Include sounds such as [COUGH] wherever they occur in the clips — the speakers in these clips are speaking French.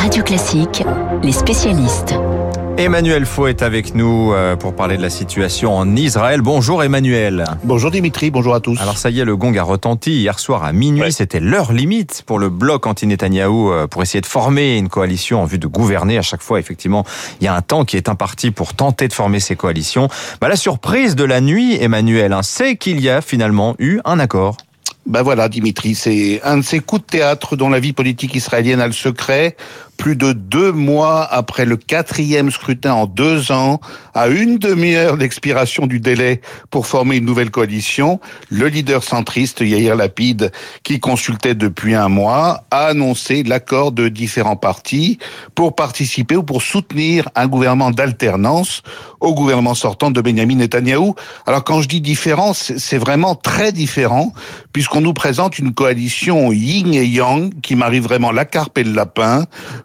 Radio Classique, les spécialistes. Emmanuel Faux est avec nous euh, pour parler de la situation en Israël. Bonjour Emmanuel. Bonjour Dimitri, bonjour à tous. Alors ça y est, le gong a retenti hier soir à minuit. C'était l'heure limite pour le bloc anti-Netanyahou euh, pour essayer de former une coalition en vue de gouverner. À chaque fois, effectivement, il y a un temps qui est imparti pour tenter de former ces coalitions. Bah, la surprise de la nuit, Emmanuel, hein, c'est qu'il y a finalement eu un accord. Ben voilà, Dimitri, c'est un de ces coups de théâtre dont la vie politique israélienne a le secret plus de deux mois après le quatrième scrutin en deux ans, à une demi-heure d'expiration du délai pour former une nouvelle coalition, le leader centriste Yair Lapid, qui consultait depuis un mois, a annoncé l'accord de différents partis pour participer ou pour soutenir un gouvernement d'alternance au gouvernement sortant de Benjamin Netanyahou. Alors quand je dis différent, c'est vraiment très différent, puisqu'on nous présente une coalition yin et yang qui marie vraiment la carpe et le lapin,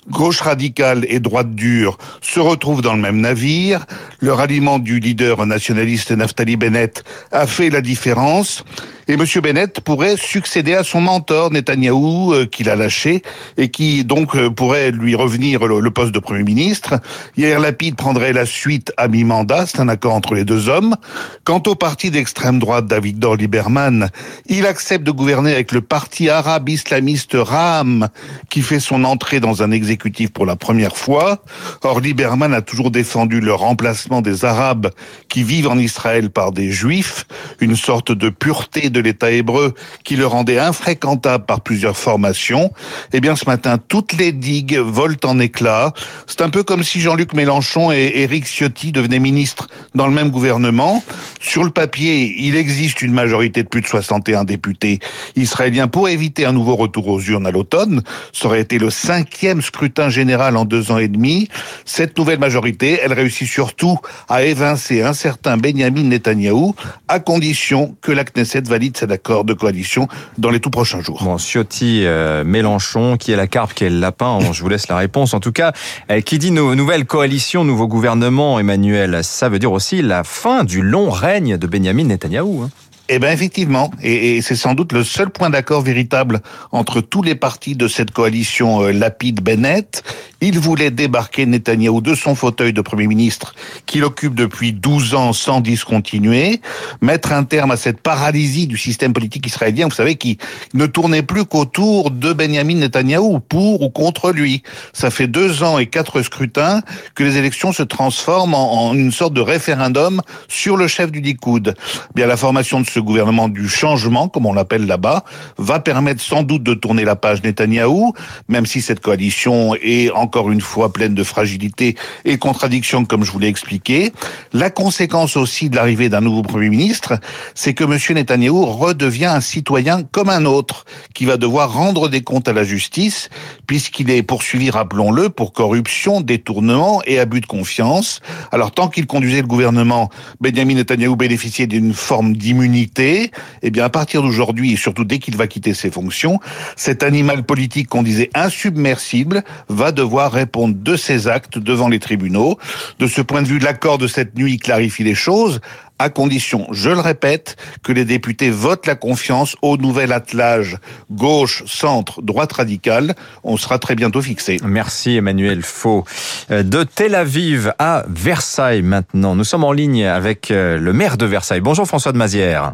gauche radicale et droite dure se retrouvent dans le même navire. Le ralliement du leader nationaliste Naftali Bennett a fait la différence. Et M. Bennett pourrait succéder à son mentor Netanyahou, euh, qu'il a lâché, et qui donc euh, pourrait lui revenir le, poste de Premier ministre. Hier, Lapide prendrait la suite à mi-mandat, c'est un accord entre les deux hommes. Quant au parti d'extrême droite Dor Lieberman, il accepte de gouverner avec le parti arabe islamiste RAM, qui fait son entrée dans un exécutif pour la première fois. Or, Lieberman a toujours défendu le remplacement des Arabes qui vivent en Israël par des Juifs, une sorte de pureté de l'État hébreu qui le rendait infréquentable par plusieurs formations, eh bien ce matin, toutes les digues volent en éclats. C'est un peu comme si Jean-Luc Mélenchon et Éric Ciotti devenaient ministres dans le même gouvernement. Sur le papier, il existe une majorité de plus de 61 députés israéliens pour éviter un nouveau retour aux urnes à l'automne. Ça aurait été le cinquième scrutin général en deux ans et demi. Cette nouvelle majorité, elle réussit surtout à évincer un certain Benjamin Netanyahou, à condition que la Knesset valide cet accord de coalition dans les tout prochains jours. Bon, Ciotti, euh, Mélenchon, qui est la carpe, qui est le lapin Je vous laisse la réponse. En tout cas, euh, qui dit nouvelle coalition, nouveau gouvernement, Emmanuel, ça veut dire aussi la fin du long règne de Benjamin Netanyahou. Hein. Eh bien, effectivement, et, c'est sans doute le seul point d'accord véritable entre tous les partis de cette coalition euh, Lapide-Bennett. Il voulait débarquer Netanyahou de son fauteuil de Premier ministre qu'il occupe depuis 12 ans sans discontinuer, mettre un terme à cette paralysie du système politique israélien, vous savez, qui ne tournait plus qu'autour de Benjamin Netanyahou, pour ou contre lui. Ça fait deux ans et quatre scrutins que les élections se transforment en, une sorte de référendum sur le chef du Likoud. Bien, la formation de ce gouvernement du changement, comme on l'appelle là-bas, va permettre sans doute de tourner la page Netanyahou, même si cette coalition est encore une fois pleine de fragilité et contradictions, comme je vous l'ai expliqué. La conséquence aussi de l'arrivée d'un nouveau Premier ministre, c'est que M. Netanyahou redevient un citoyen comme un autre, qui va devoir rendre des comptes à la justice, puisqu'il est poursuivi, rappelons-le, pour corruption, détournement et abus de confiance. Alors tant qu'il conduisait le gouvernement, Benjamin Netanyahou bénéficiait d'une forme d'immunité eh bien à partir d'aujourd'hui et surtout dès qu'il va quitter ses fonctions, cet animal politique qu'on disait insubmersible va devoir répondre de ses actes devant les tribunaux. De ce point de vue, l'accord de cette nuit clarifie les choses à condition, je le répète, que les députés votent la confiance au nouvel attelage gauche, centre, droite radicale. On sera très bientôt fixé. Merci Emmanuel Faux. Euh, de Tel Aviv à Versailles maintenant. Nous sommes en ligne avec euh, le maire de Versailles. Bonjour François de Mazière.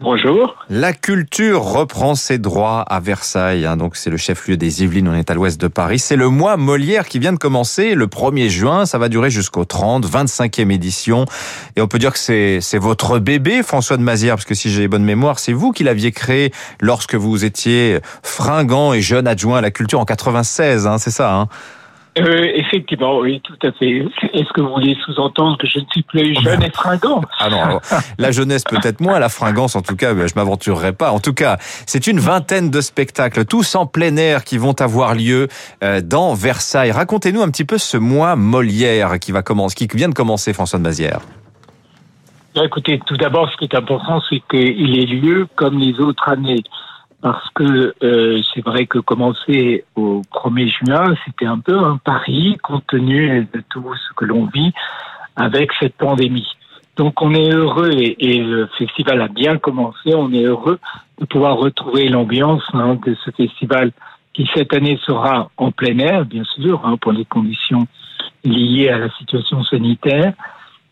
Bonjour. La culture reprend ses droits à Versailles. Hein. donc c'est le chef-lieu des Yvelines, on est à l'ouest de Paris. C'est le mois Molière qui vient de commencer le 1er juin. Ça va durer jusqu'au 30, 25e édition. Et on peut dire que c'est, votre bébé, François de Mazière, parce que si j'ai bonne mémoire, c'est vous qui l'aviez créé lorsque vous étiez fringant et jeune adjoint à la culture en 96. Hein, c'est ça hein? Euh, effectivement, oui, tout à fait. Est-ce que vous voulez sous-entendre que je ne suis plus [LAUGHS] jeune et fringant? Ah non, la jeunesse peut-être moins, la fringance en tout cas, je m'aventurerai pas. En tout cas, c'est une vingtaine de spectacles, tous en plein air, qui vont avoir lieu euh, dans Versailles. Racontez-nous un petit peu ce mois Molière qui va commencer, qui vient de commencer, François de Mazière. Écoutez, tout d'abord, ce qui est important, c'est qu'il ait lieu comme les autres années parce que euh, c'est vrai que commencer au 1er juin, c'était un peu un pari compte tenu de tout ce que l'on vit avec cette pandémie. Donc on est heureux et, le festival a bien commencé, on est heureux de pouvoir retrouver l'ambiance hein, de ce festival qui cette année sera en plein air, bien sûr, hein, pour les conditions liées à la situation sanitaire,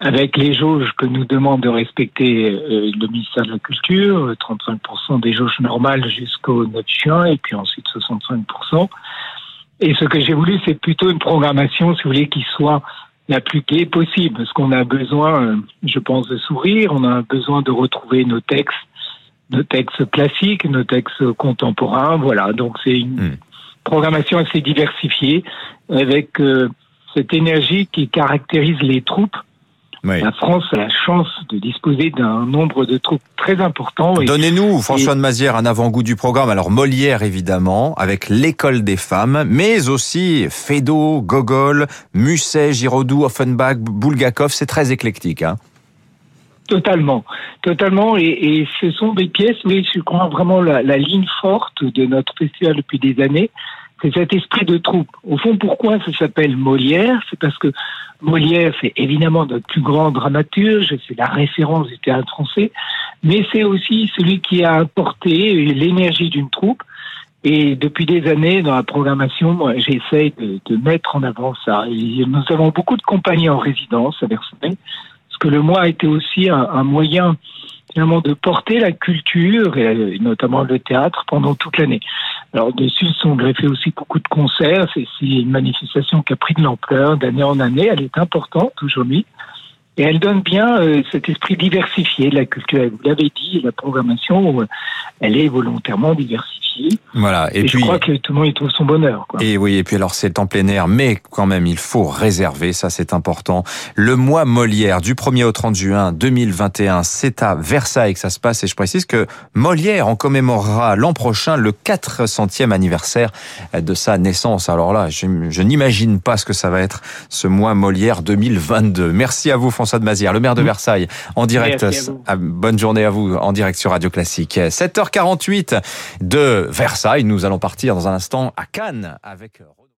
avec les jauges que nous demande de respecter euh, le ministère de la Culture, 35% des jauges normales jusqu'au 9 juin, et puis ensuite 65%. Et ce que j'ai voulu, c'est plutôt une programmation, si vous voulez, qui soit la plus gaie possible, parce qu'on a besoin, euh, je pense, de sourire, on a besoin de retrouver nos textes, nos textes classiques, nos textes contemporains, voilà. Donc c'est une hmm. programmation assez diversifiée, avec euh, cette énergie qui caractérise les troupes la France a la chance de disposer d'un nombre de troupes très important. Donnez-nous, François de Mazière, un avant-goût du programme. Alors Molière, évidemment, avec l'école des femmes, mais aussi Feydeau, Gogol, Musset, Giraudoux, Offenbach, Bulgakov. C'est très éclectique. Hein Totalement, totalement, et, ce sont des pièces, mais je crois vraiment la, la ligne forte de notre festival depuis des années, c'est cet esprit de troupe. Au fond, pourquoi ça s'appelle Molière? C'est parce que Molière, c'est évidemment notre plus grand dramaturge, c'est la référence du théâtre français, mais c'est aussi celui qui a apporté l'énergie d'une troupe. Et depuis des années, dans la programmation, moi, j'essaye de, de, mettre en avant ça. Nous avons beaucoup de compagnies en résidence à Versailles, parce que le mois a été aussi un, un moyen finalement de porter la culture, et notamment le théâtre, pendant toute l'année. Alors dessus sont greffés aussi beaucoup de concerts. C'est une manifestation qui a pris de l'ampleur d'année en année. Elle est importante aujourd'hui. Et elle donne bien euh, cet esprit diversifié de la culture. Vous l'avez dit, la programmation, euh, elle est volontairement diversifiée. Voilà. Et, puis, je crois que tout le monde y trouve son bonheur. Quoi. Et oui, et puis alors c'est en plein air, mais quand même il faut réserver, ça c'est important. Le mois Molière du 1er au 30 juin 2021, c'est à Versailles que ça se passe. Et je précise que Molière en commémorera l'an prochain le 400e anniversaire de sa naissance. Alors là, je, je n'imagine pas ce que ça va être ce mois Molière 2022. Merci à vous François de Mazière, le maire de mmh. Versailles, en direct. Ah, bonne journée à vous, en direct sur Radio Classique. 7h48 de Versailles. Nous allons partir dans un instant à Cannes avec